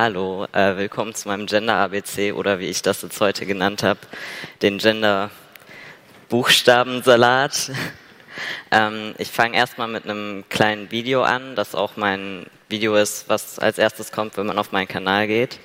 Hallo, äh, willkommen zu meinem Gender ABC oder wie ich das jetzt heute genannt habe, den Gender Buchstabensalat. ähm, ich fange erstmal mit einem kleinen Video an, das auch mein Video ist, was als erstes kommt, wenn man auf meinen Kanal geht.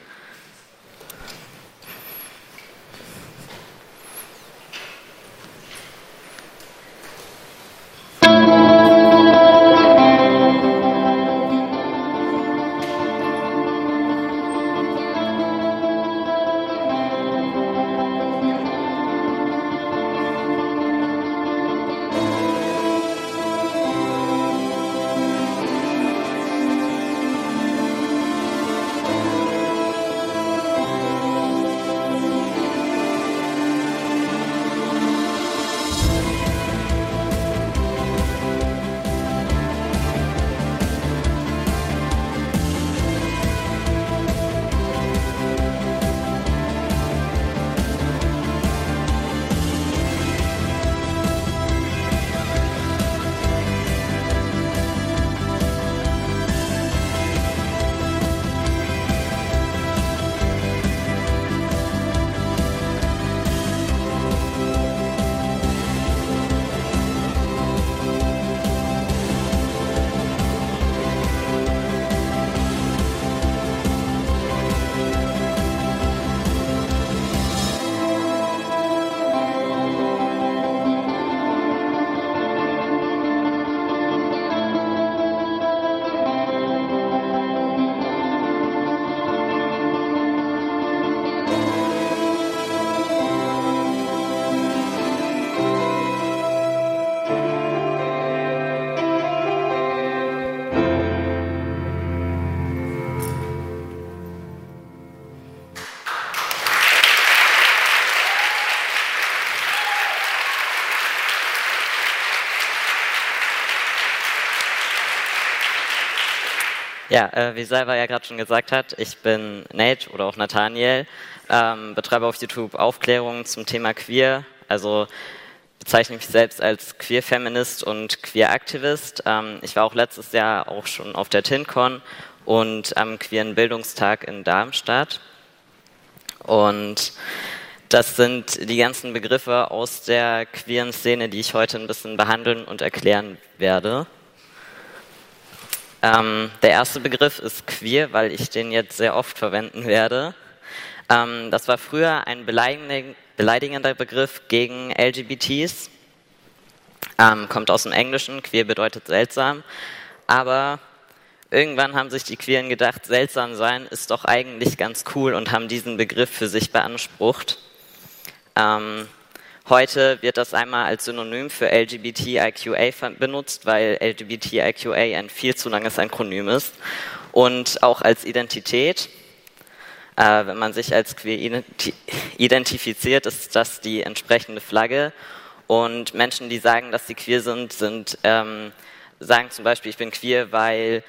Ja, äh, wie Salva ja gerade schon gesagt hat, ich bin Nate oder auch Nathaniel, ähm, betreibe auf YouTube Aufklärungen zum Thema Queer, also bezeichne mich selbst als Queer-Feminist und Queer-Aktivist. Ähm, ich war auch letztes Jahr auch schon auf der TinCon und am Queeren Bildungstag in Darmstadt. Und das sind die ganzen Begriffe aus der queeren Szene, die ich heute ein bisschen behandeln und erklären werde. Ähm, der erste Begriff ist queer, weil ich den jetzt sehr oft verwenden werde. Ähm, das war früher ein beleidigender Begriff gegen LGBTs. Ähm, kommt aus dem Englischen, queer bedeutet seltsam. Aber irgendwann haben sich die Queeren gedacht, seltsam sein ist doch eigentlich ganz cool und haben diesen Begriff für sich beansprucht. Ähm, Heute wird das einmal als Synonym für LGBTIQA benutzt, weil LGBTIQA ein viel zu langes Akronym ist. Und auch als Identität. Äh, wenn man sich als queer identifiziert, ist das die entsprechende Flagge. Und Menschen, die sagen, dass sie queer sind, sind ähm, sagen zum Beispiel, ich bin queer, weil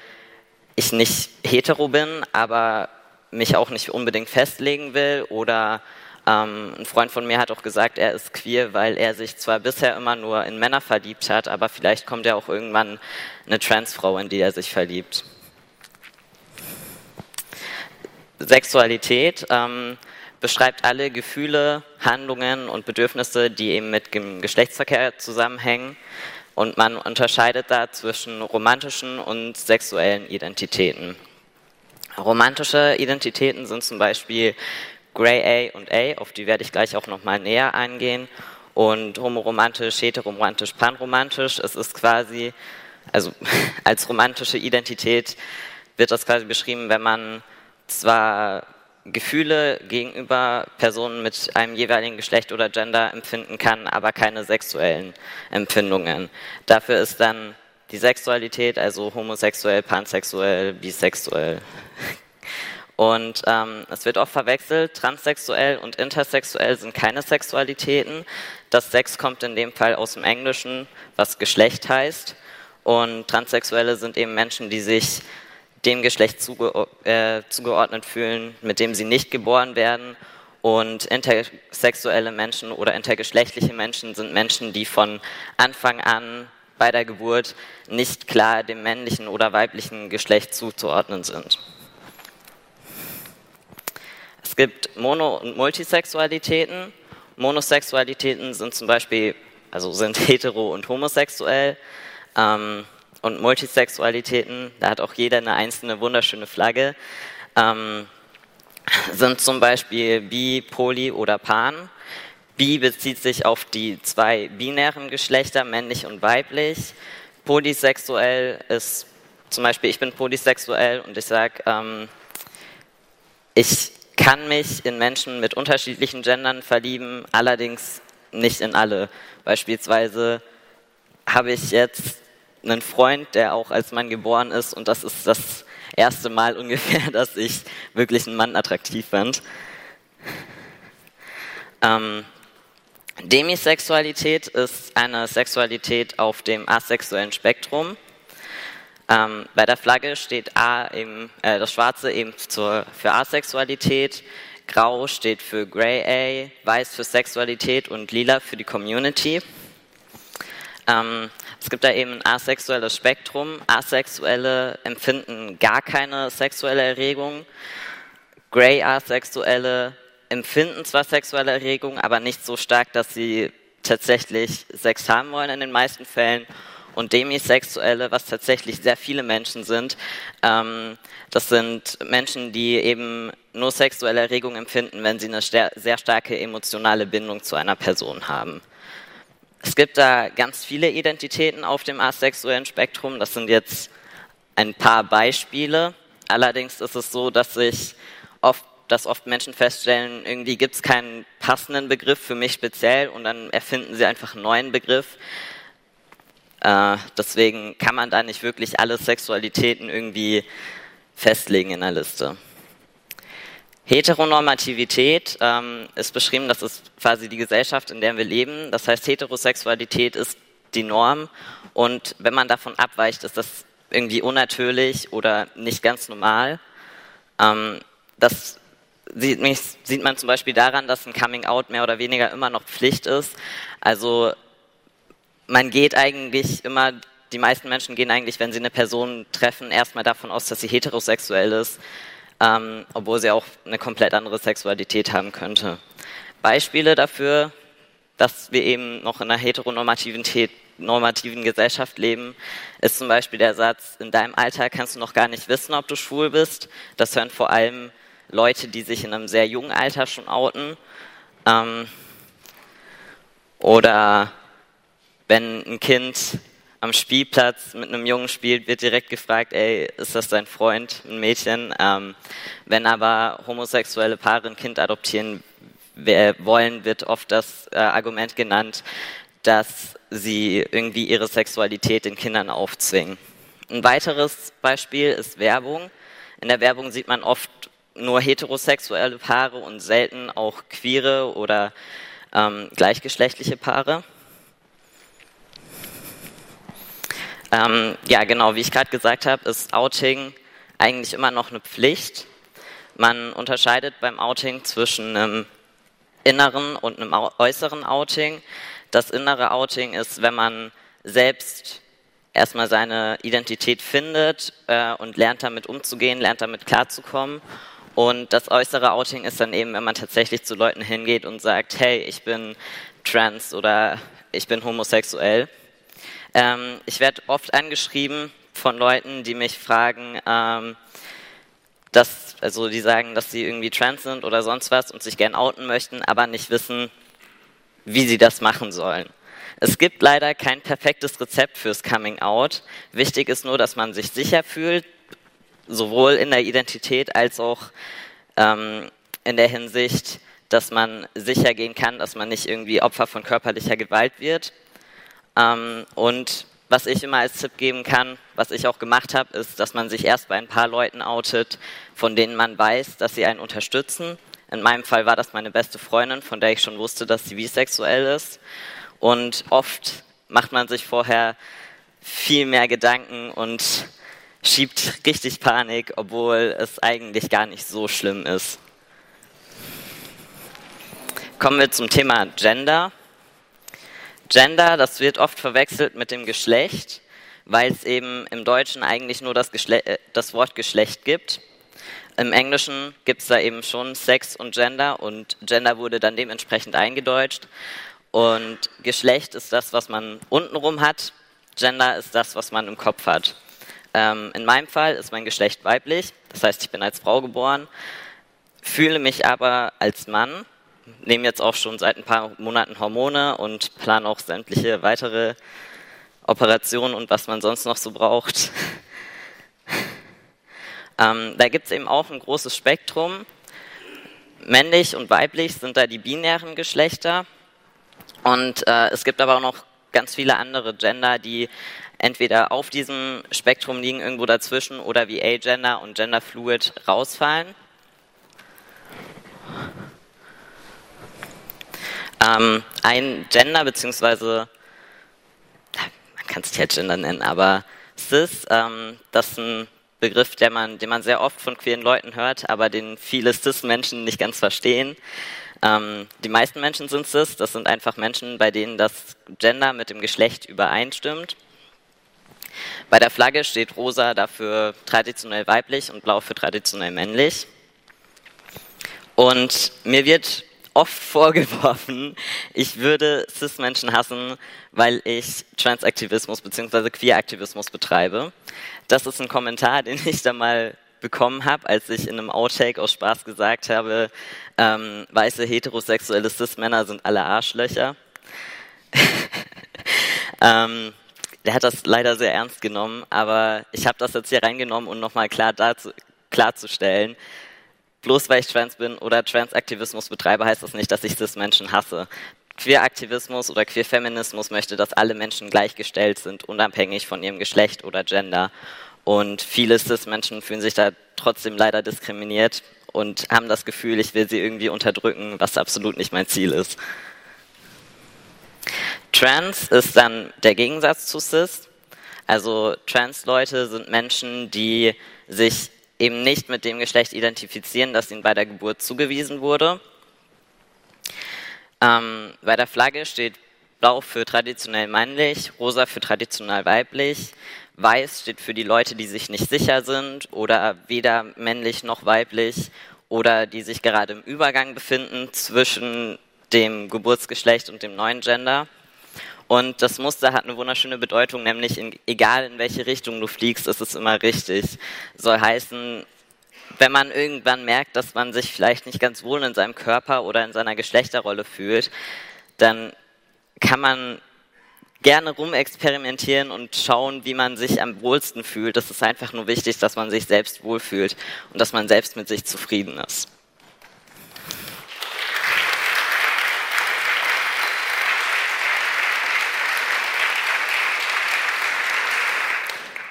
ich nicht hetero bin, aber mich auch nicht unbedingt festlegen will oder ähm, ein Freund von mir hat auch gesagt, er ist queer, weil er sich zwar bisher immer nur in Männer verliebt hat, aber vielleicht kommt ja auch irgendwann eine Transfrau, in die er sich verliebt. Sexualität ähm, beschreibt alle Gefühle, Handlungen und Bedürfnisse, die eben mit dem Geschlechtsverkehr zusammenhängen. Und man unterscheidet da zwischen romantischen und sexuellen Identitäten. Romantische Identitäten sind zum Beispiel Grey A und A, auf die werde ich gleich auch nochmal näher eingehen. Und homoromantisch, heteroromantisch, panromantisch, es ist quasi, also als romantische Identität wird das quasi beschrieben, wenn man zwar Gefühle gegenüber Personen mit einem jeweiligen Geschlecht oder Gender empfinden kann, aber keine sexuellen Empfindungen. Dafür ist dann die Sexualität, also homosexuell, pansexuell, bisexuell und ähm, es wird oft verwechselt, transsexuell und intersexuell sind keine Sexualitäten. Das Sex kommt in dem Fall aus dem Englischen, was Geschlecht heißt. Und Transsexuelle sind eben Menschen, die sich dem Geschlecht zuge äh, zugeordnet fühlen, mit dem sie nicht geboren werden. Und intersexuelle Menschen oder intergeschlechtliche Menschen sind Menschen, die von Anfang an bei der Geburt nicht klar dem männlichen oder weiblichen Geschlecht zuzuordnen sind. Es gibt Mono- und Multisexualitäten. Monosexualitäten sind zum Beispiel, also sind hetero und homosexuell. Ähm, und Multisexualitäten, da hat auch jeder eine einzelne wunderschöne Flagge, ähm, sind zum Beispiel bi, poly oder pan. Bi bezieht sich auf die zwei binären Geschlechter, männlich und weiblich. Polysexuell ist zum Beispiel, ich bin polysexuell und ich sage, ähm, ich kann mich in Menschen mit unterschiedlichen Gendern verlieben, allerdings nicht in alle. Beispielsweise habe ich jetzt einen Freund, der auch als Mann geboren ist und das ist das erste Mal ungefähr, dass ich wirklich einen Mann attraktiv fand. Ähm, Demisexualität ist eine Sexualität auf dem asexuellen Spektrum. Ähm, bei der Flagge steht A eben, äh, das Schwarze eben zur, für Asexualität, Grau steht für Grey A, Weiß für Sexualität und Lila für die Community. Ähm, es gibt da eben ein asexuelles Spektrum. Asexuelle empfinden gar keine sexuelle Erregung. Grey Asexuelle empfinden zwar sexuelle Erregung, aber nicht so stark, dass sie tatsächlich Sex haben wollen in den meisten Fällen und Demisexuelle, was tatsächlich sehr viele Menschen sind. Ähm, das sind Menschen, die eben nur sexuelle Erregung empfinden, wenn sie eine sehr starke emotionale Bindung zu einer Person haben. Es gibt da ganz viele Identitäten auf dem asexuellen Spektrum. Das sind jetzt ein paar Beispiele. Allerdings ist es so, dass sich oft dass oft Menschen feststellen, irgendwie gibt es keinen passenden Begriff für mich speziell und dann erfinden sie einfach einen neuen Begriff. Äh, deswegen kann man da nicht wirklich alle Sexualitäten irgendwie festlegen in der Liste. Heteronormativität ähm, ist beschrieben, das ist quasi die Gesellschaft, in der wir leben. Das heißt, Heterosexualität ist die Norm und wenn man davon abweicht, ist das irgendwie unnatürlich oder nicht ganz normal. Ähm, das sieht, man zum Beispiel daran, dass ein Coming Out mehr oder weniger immer noch Pflicht ist. Also man geht eigentlich immer, die meisten Menschen gehen eigentlich, wenn sie eine Person treffen, erstmal davon aus, dass sie heterosexuell ist, ähm, obwohl sie auch eine komplett andere Sexualität haben könnte. Beispiele dafür, dass wir eben noch in einer heteronormativen normativen Gesellschaft leben, ist zum Beispiel der Satz, in deinem Alter kannst du noch gar nicht wissen, ob du schwul bist. Das hören vor allem Leute, die sich in einem sehr jungen Alter schon outen. Ähm, oder wenn ein Kind am Spielplatz mit einem Jungen spielt, wird direkt gefragt, ey, ist das dein Freund, ein Mädchen? Ähm, wenn aber homosexuelle Paare ein Kind adoptieren wollen, wird oft das äh, Argument genannt, dass sie irgendwie ihre Sexualität den Kindern aufzwingen. Ein weiteres Beispiel ist Werbung. In der Werbung sieht man oft nur heterosexuelle Paare und selten auch queere oder ähm, gleichgeschlechtliche Paare. Ähm, ja, genau, wie ich gerade gesagt habe, ist Outing eigentlich immer noch eine Pflicht. Man unterscheidet beim Outing zwischen einem inneren und einem äußeren Outing. Das innere Outing ist, wenn man selbst erstmal seine Identität findet äh, und lernt damit umzugehen, lernt damit klarzukommen. Und das äußere Outing ist dann eben, wenn man tatsächlich zu Leuten hingeht und sagt, hey, ich bin trans oder ich bin homosexuell. Ähm, ich werde oft angeschrieben von Leuten, die mich fragen, ähm, dass, also die sagen, dass sie irgendwie trans sind oder sonst was und sich gern outen möchten, aber nicht wissen, wie sie das machen sollen. Es gibt leider kein perfektes Rezept fürs Coming Out. Wichtig ist nur, dass man sich sicher fühlt, sowohl in der Identität als auch ähm, in der Hinsicht, dass man sicher gehen kann, dass man nicht irgendwie Opfer von körperlicher Gewalt wird. Ähm, und was ich immer als Tipp geben kann, was ich auch gemacht habe, ist, dass man sich erst bei ein paar Leuten outet, von denen man weiß, dass sie einen unterstützen. In meinem Fall war das meine beste Freundin, von der ich schon wusste, dass sie bisexuell ist. Und oft macht man sich vorher viel mehr Gedanken und schiebt richtig Panik, obwohl es eigentlich gar nicht so schlimm ist. Kommen wir zum Thema Gender. Gender, das wird oft verwechselt mit dem Geschlecht, weil es eben im Deutschen eigentlich nur das, Geschle äh, das Wort Geschlecht gibt. im Englischen gibt es da eben schon Sex und Gender und Gender wurde dann dementsprechend eingedeutscht. Und Geschlecht ist das, was man untenrum hat, Gender ist das, was man im Kopf hat. Ähm, in meinem Fall ist mein Geschlecht weiblich, das heißt, ich bin als Frau geboren, fühle mich aber als Mann, nehme jetzt auch schon seit ein paar Monaten Hormone und plane auch sämtliche weitere Operationen und was man sonst noch so braucht. ähm, da gibt es eben auch ein großes Spektrum. Männlich und weiblich sind da die binären Geschlechter. Und äh, es gibt aber auch noch ganz viele andere Gender, die entweder auf diesem Spektrum liegen, irgendwo dazwischen, oder wie Agender und Genderfluid rausfallen. Ähm, ein Gender, beziehungsweise, man kann es jetzt Gender nennen, aber Cis, ähm, das ist ein Begriff, der man, den man sehr oft von queeren Leuten hört, aber den viele Cis-Menschen nicht ganz verstehen. Ähm, die meisten Menschen sind Cis, das sind einfach Menschen, bei denen das Gender mit dem Geschlecht übereinstimmt. Bei der Flagge steht rosa dafür traditionell weiblich und blau für traditionell männlich. Und mir wird oft vorgeworfen, ich würde Cis-Menschen hassen, weil ich Transaktivismus bzw. Queeraktivismus betreibe. Das ist ein Kommentar, den ich da mal bekommen habe, als ich in einem Outtake aus Spaß gesagt habe, ähm, weiße heterosexuelle Cis-Männer sind alle Arschlöcher. ähm, der hat das leider sehr ernst genommen, aber ich habe das jetzt hier reingenommen, um nochmal klar klarzustellen, bloß weil ich trans bin oder Transaktivismus betreibe, heißt das nicht, dass ich Cis-Menschen hasse. Queeraktivismus oder Queerfeminismus möchte, dass alle Menschen gleichgestellt sind, unabhängig von ihrem Geschlecht oder Gender. Und viele Cis-Menschen fühlen sich da trotzdem leider diskriminiert und haben das Gefühl, ich will sie irgendwie unterdrücken, was absolut nicht mein Ziel ist. Trans ist dann der Gegensatz zu Cis. Also Trans-Leute sind Menschen, die sich eben nicht mit dem Geschlecht identifizieren, das ihnen bei der Geburt zugewiesen wurde. Ähm, bei der Flagge steht blau für traditionell männlich, rosa für traditionell weiblich, weiß steht für die Leute, die sich nicht sicher sind oder weder männlich noch weiblich oder die sich gerade im Übergang befinden zwischen dem Geburtsgeschlecht und dem neuen Gender. Und das Muster hat eine wunderschöne Bedeutung, nämlich in, egal in welche Richtung du fliegst, ist es immer richtig. Soll heißen, wenn man irgendwann merkt, dass man sich vielleicht nicht ganz wohl in seinem Körper oder in seiner Geschlechterrolle fühlt, dann kann man gerne rumexperimentieren und schauen, wie man sich am wohlsten fühlt. Es ist einfach nur wichtig, dass man sich selbst wohlfühlt und dass man selbst mit sich zufrieden ist.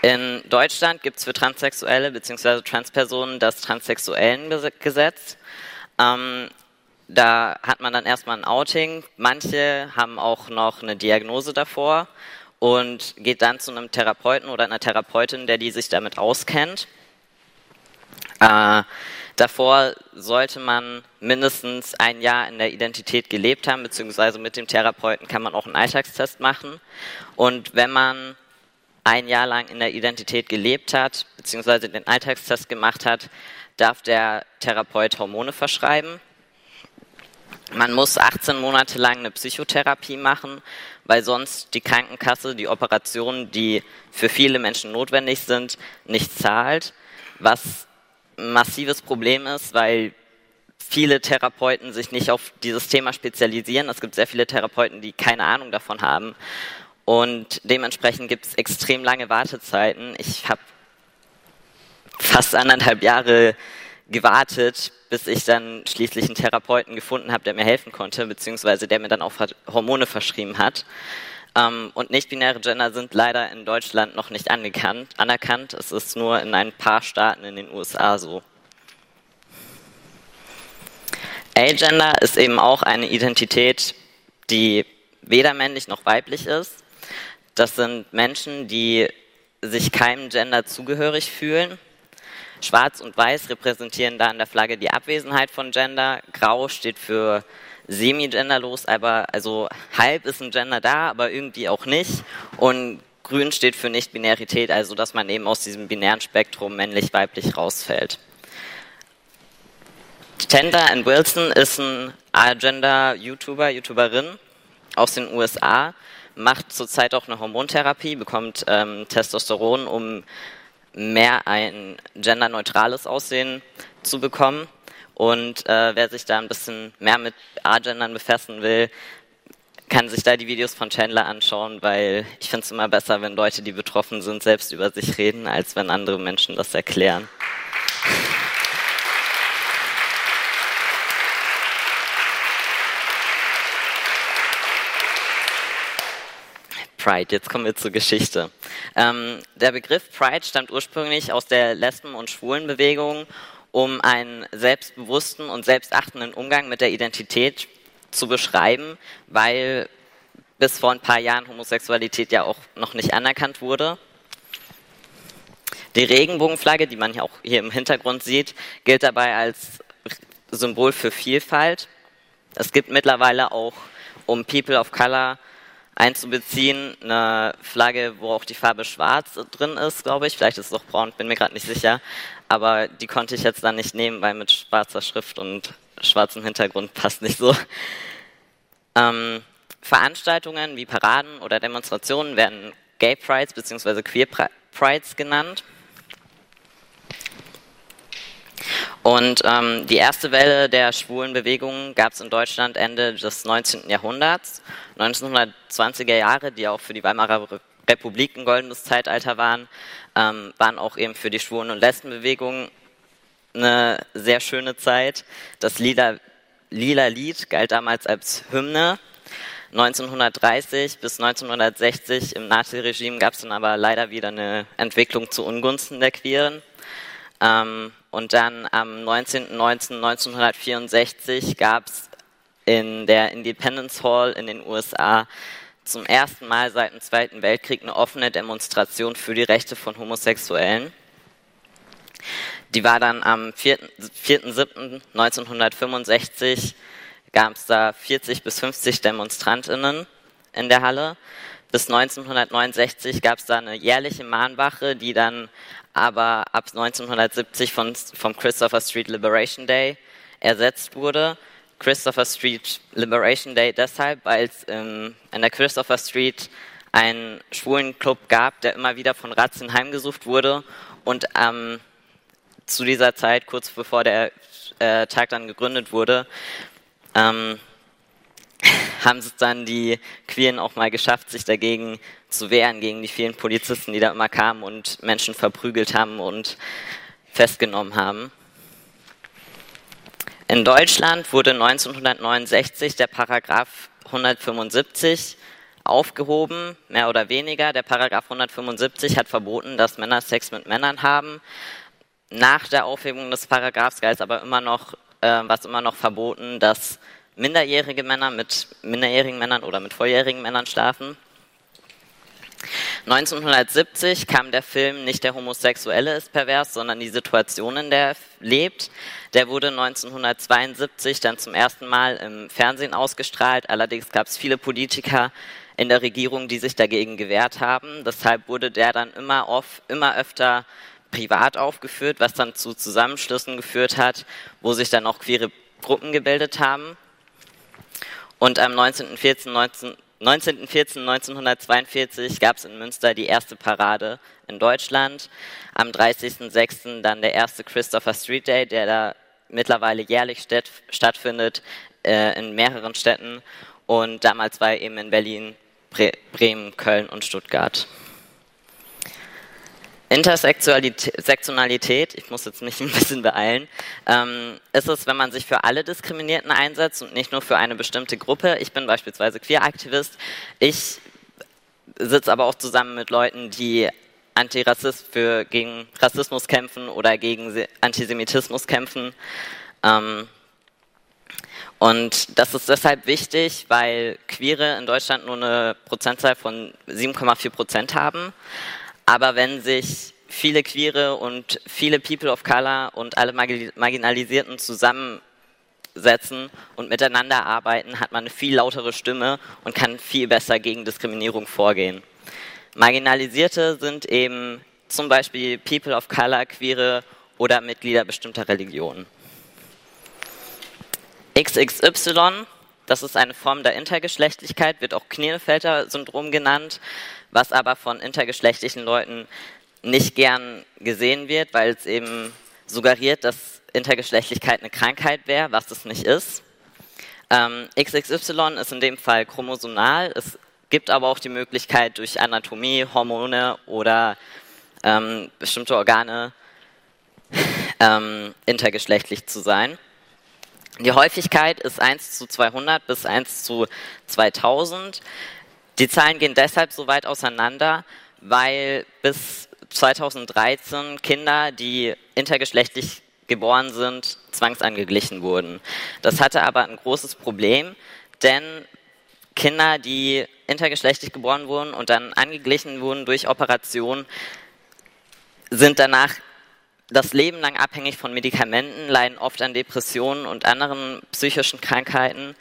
In Deutschland gibt es für Transsexuelle bzw. Transpersonen das Transsexuellengesetz. Ähm, da hat man dann erstmal ein Outing. Manche haben auch noch eine Diagnose davor und geht dann zu einem Therapeuten oder einer Therapeutin, der die sich damit auskennt. Äh, davor sollte man mindestens ein Jahr in der Identität gelebt haben, beziehungsweise mit dem Therapeuten kann man auch einen Alltagstest machen. Und wenn man ein Jahr lang in der Identität gelebt hat, beziehungsweise den Alltagstest gemacht hat, darf der Therapeut Hormone verschreiben. Man muss 18 Monate lang eine Psychotherapie machen, weil sonst die Krankenkasse die Operationen, die für viele Menschen notwendig sind, nicht zahlt, was ein massives Problem ist, weil viele Therapeuten sich nicht auf dieses Thema spezialisieren. Es gibt sehr viele Therapeuten, die keine Ahnung davon haben und dementsprechend gibt es extrem lange Wartezeiten. Ich habe fast anderthalb Jahre gewartet, bis ich dann schließlich einen Therapeuten gefunden habe, der mir helfen konnte, beziehungsweise der mir dann auch Hormone verschrieben hat. Ähm, und nicht-binäre Gender sind leider in Deutschland noch nicht anerkannt. anerkannt. Es ist nur in ein paar Staaten in den USA so. A-Gender ist eben auch eine Identität, die weder männlich noch weiblich ist. Das sind Menschen, die sich keinem Gender zugehörig fühlen. Schwarz und Weiß repräsentieren da an der Flagge die Abwesenheit von Gender. Grau steht für semi-genderlos, aber also halb ist ein Gender da, aber irgendwie auch nicht. Und Grün steht für Nicht-Binarität, also dass man eben aus diesem binären Spektrum männlich-weiblich rausfällt. Chandler Ann Wilson ist ein Agenda-YouTuber, YouTuberin aus den USA, macht zurzeit auch eine Hormontherapie, bekommt ähm, Testosteron, um mehr ein genderneutrales Aussehen zu bekommen. Und äh, wer sich da ein bisschen mehr mit Agendern befassen will, kann sich da die Videos von Chandler anschauen, weil ich finde es immer besser, wenn Leute, die betroffen sind, selbst über sich reden, als wenn andere Menschen das erklären. Pride. Jetzt kommen wir zur Geschichte. Ähm, der Begriff Pride stammt ursprünglich aus der Lesben- und Schwulenbewegung, um einen selbstbewussten und selbstachtenden Umgang mit der Identität zu beschreiben, weil bis vor ein paar Jahren Homosexualität ja auch noch nicht anerkannt wurde. Die Regenbogenflagge, die man hier auch hier im Hintergrund sieht, gilt dabei als Symbol für Vielfalt. Es gibt mittlerweile auch, um People of Color einzubeziehen, eine Flagge, wo auch die Farbe schwarz drin ist, glaube ich. Vielleicht ist es auch braun, bin mir gerade nicht sicher. Aber die konnte ich jetzt dann nicht nehmen, weil mit schwarzer Schrift und schwarzem Hintergrund passt nicht so. Ähm, Veranstaltungen wie Paraden oder Demonstrationen werden Gay Prides bzw. Queer Prides genannt. Und ähm, die erste Welle der schwulen Bewegung gab es in Deutschland Ende des 19. Jahrhunderts, 1920er Jahre, die auch für die Weimarer Republik ein goldenes Zeitalter waren, ähm, waren auch eben für die Schwulen- und Lesbenbewegung eine sehr schöne Zeit. Das Lila, Lila Lied galt damals als Hymne. 1930 bis 1960 im Naziregime gab es dann aber leider wieder eine Entwicklung zu Ungunsten der Queeren. Ähm, und dann am 19.19.1964 gab es in der Independence Hall in den USA zum ersten Mal seit dem Zweiten Weltkrieg eine offene Demonstration für die Rechte von Homosexuellen. Die war dann am 4.7.1965, gab es da 40 bis 50 DemonstrantInnen in der Halle. Bis 1969 gab es da eine jährliche Mahnwache, die dann aber ab 1970 von, vom Christopher Street Liberation Day ersetzt wurde. Christopher Street Liberation Day deshalb, weil es ähm, in der Christopher Street einen schwulen Club gab, der immer wieder von Razzien heimgesucht wurde und ähm, zu dieser Zeit, kurz bevor der äh, Tag dann gegründet wurde, ähm, haben es dann die Queeren auch mal geschafft, sich dagegen zu wehren, gegen die vielen Polizisten, die da immer kamen und Menschen verprügelt haben und festgenommen haben. In Deutschland wurde 1969 der Paragraph 175 aufgehoben, mehr oder weniger. Der Paragraph 175 hat verboten, dass Männer Sex mit Männern haben. Nach der Aufhebung des Paragraphs galt aber immer noch, äh, war es immer noch verboten, dass minderjährige Männer mit minderjährigen Männern oder mit volljährigen Männern schlafen. 1970 kam der Film Nicht der Homosexuelle ist pervers, sondern die Situation, in der er lebt. Der wurde 1972 dann zum ersten Mal im Fernsehen ausgestrahlt. Allerdings gab es viele Politiker in der Regierung, die sich dagegen gewehrt haben. Deshalb wurde der dann immer, oft, immer öfter privat aufgeführt, was dann zu Zusammenschlüssen geführt hat, wo sich dann auch queere Gruppen gebildet haben. Und am 19.14.1942 1942 gab es in Münster die erste Parade in Deutschland. Am 30.06. dann der erste Christopher Street Day, der da mittlerweile jährlich stattfindet äh, in mehreren Städten. Und damals war er eben in Berlin, Bre Bremen, Köln und Stuttgart. Intersektionalität, ich muss jetzt mich ein bisschen beeilen, ähm, ist es, wenn man sich für alle Diskriminierten einsetzt und nicht nur für eine bestimmte Gruppe. Ich bin beispielsweise Queer-Aktivist. Ich sitze aber auch zusammen mit Leuten, die Antirassist für, gegen Rassismus kämpfen oder gegen Antisemitismus kämpfen. Ähm, und das ist deshalb wichtig, weil Queere in Deutschland nur eine Prozentzahl von 7,4 Prozent haben. Aber wenn sich viele Queere und viele People of Color und alle Marginalisierten zusammensetzen und miteinander arbeiten, hat man eine viel lautere Stimme und kann viel besser gegen Diskriminierung vorgehen. Marginalisierte sind eben zum Beispiel People of Color, Queere oder Mitglieder bestimmter Religionen. XXY, das ist eine Form der Intergeschlechtlichkeit, wird auch Klinefelter-Syndrom genannt, was aber von intergeschlechtlichen Leuten nicht gern gesehen wird, weil es eben suggeriert, dass Intergeschlechtlichkeit eine Krankheit wäre, was es nicht ist. Ähm, XXY ist in dem Fall chromosomal. Es gibt aber auch die Möglichkeit, durch Anatomie, Hormone oder ähm, bestimmte Organe ähm, intergeschlechtlich zu sein. Die Häufigkeit ist 1 zu 200 bis 1 zu 2000. Die Zahlen gehen deshalb so weit auseinander, weil bis 2013 Kinder, die intergeschlechtlich geboren sind, zwangsangeglichen wurden. Das hatte aber ein großes Problem, denn Kinder, die intergeschlechtlich geboren wurden und dann angeglichen wurden durch Operation, sind danach das Leben lang abhängig von Medikamenten, leiden oft an Depressionen und anderen psychischen Krankheiten.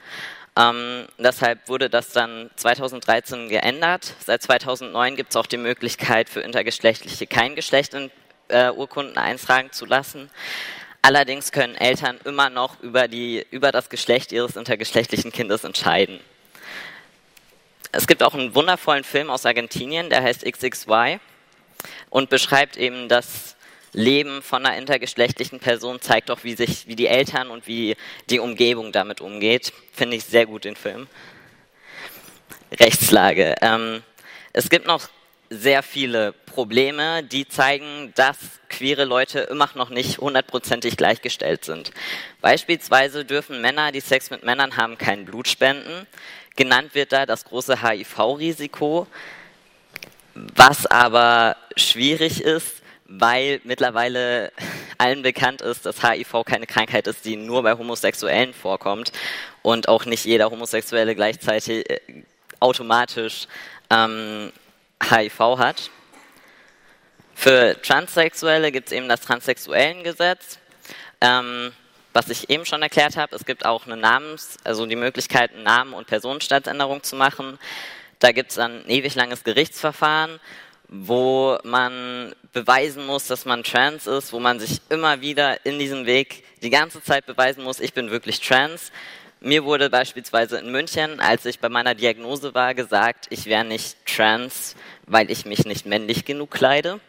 Ähm, deshalb wurde das dann 2013 geändert. Seit 2009 gibt es auch die Möglichkeit für Intergeschlechtliche kein Geschlecht in äh, Urkunden eintragen zu lassen. Allerdings können Eltern immer noch über, die, über das Geschlecht ihres intergeschlechtlichen Kindes entscheiden. Es gibt auch einen wundervollen Film aus Argentinien, der heißt XXY und beschreibt eben das Leben von einer intergeschlechtlichen Person, zeigt auch, wie sich, wie die Eltern und wie die Umgebung damit umgeht. Finde ich sehr gut den Film. Rechtslage. Ähm, es gibt noch sehr viele Probleme, die zeigen, dass queere Leute immer noch nicht hundertprozentig gleichgestellt sind. Beispielsweise dürfen Männer, die Sex mit Männern haben, kein Blut spenden. Genannt wird da das große HIV-Risiko, was aber schwierig ist, weil mittlerweile allen bekannt ist, dass HIV keine Krankheit ist, die nur bei Homosexuellen vorkommt und auch nicht jeder Homosexuelle gleichzeitig äh, automatisch ähm, HIV hat. Für Transsexuelle gibt es eben das Transsexuellengesetz, ähm, was ich eben schon erklärt habe. Es gibt auch eine Namens-, also die Möglichkeit, Namen- und Personenstandsänderung zu machen. Da gibt es ein ewig langes Gerichtsverfahren wo man beweisen muss, dass man trans ist, wo man sich immer wieder in diesem Weg die ganze Zeit beweisen muss, ich bin wirklich trans. Mir wurde beispielsweise in München, als ich bei meiner Diagnose war, gesagt, ich wäre nicht trans, weil ich mich nicht männlich genug kleide.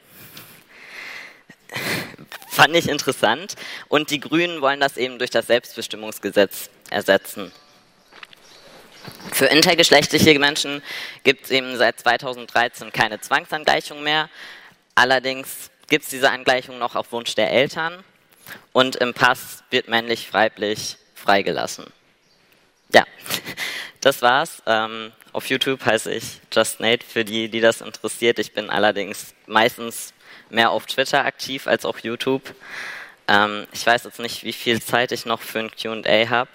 Fand ich interessant. Und die Grünen wollen das eben durch das Selbstbestimmungsgesetz ersetzen. Für intergeschlechtliche Menschen gibt es eben seit 2013 keine Zwangsangleichung mehr. Allerdings gibt es diese Angleichung noch auf Wunsch der Eltern und im Pass wird männlich weiblich freigelassen. Ja, das war's. Ähm, auf YouTube heiße ich Just Nate für die, die das interessiert. Ich bin allerdings meistens mehr auf Twitter aktiv als auf YouTube. Ähm, ich weiß jetzt nicht, wie viel Zeit ich noch für ein QA habe.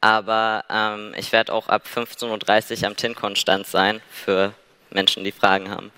Aber ähm, ich werde auch ab 15.30 Uhr am TinCon-Stand sein für Menschen, die Fragen haben.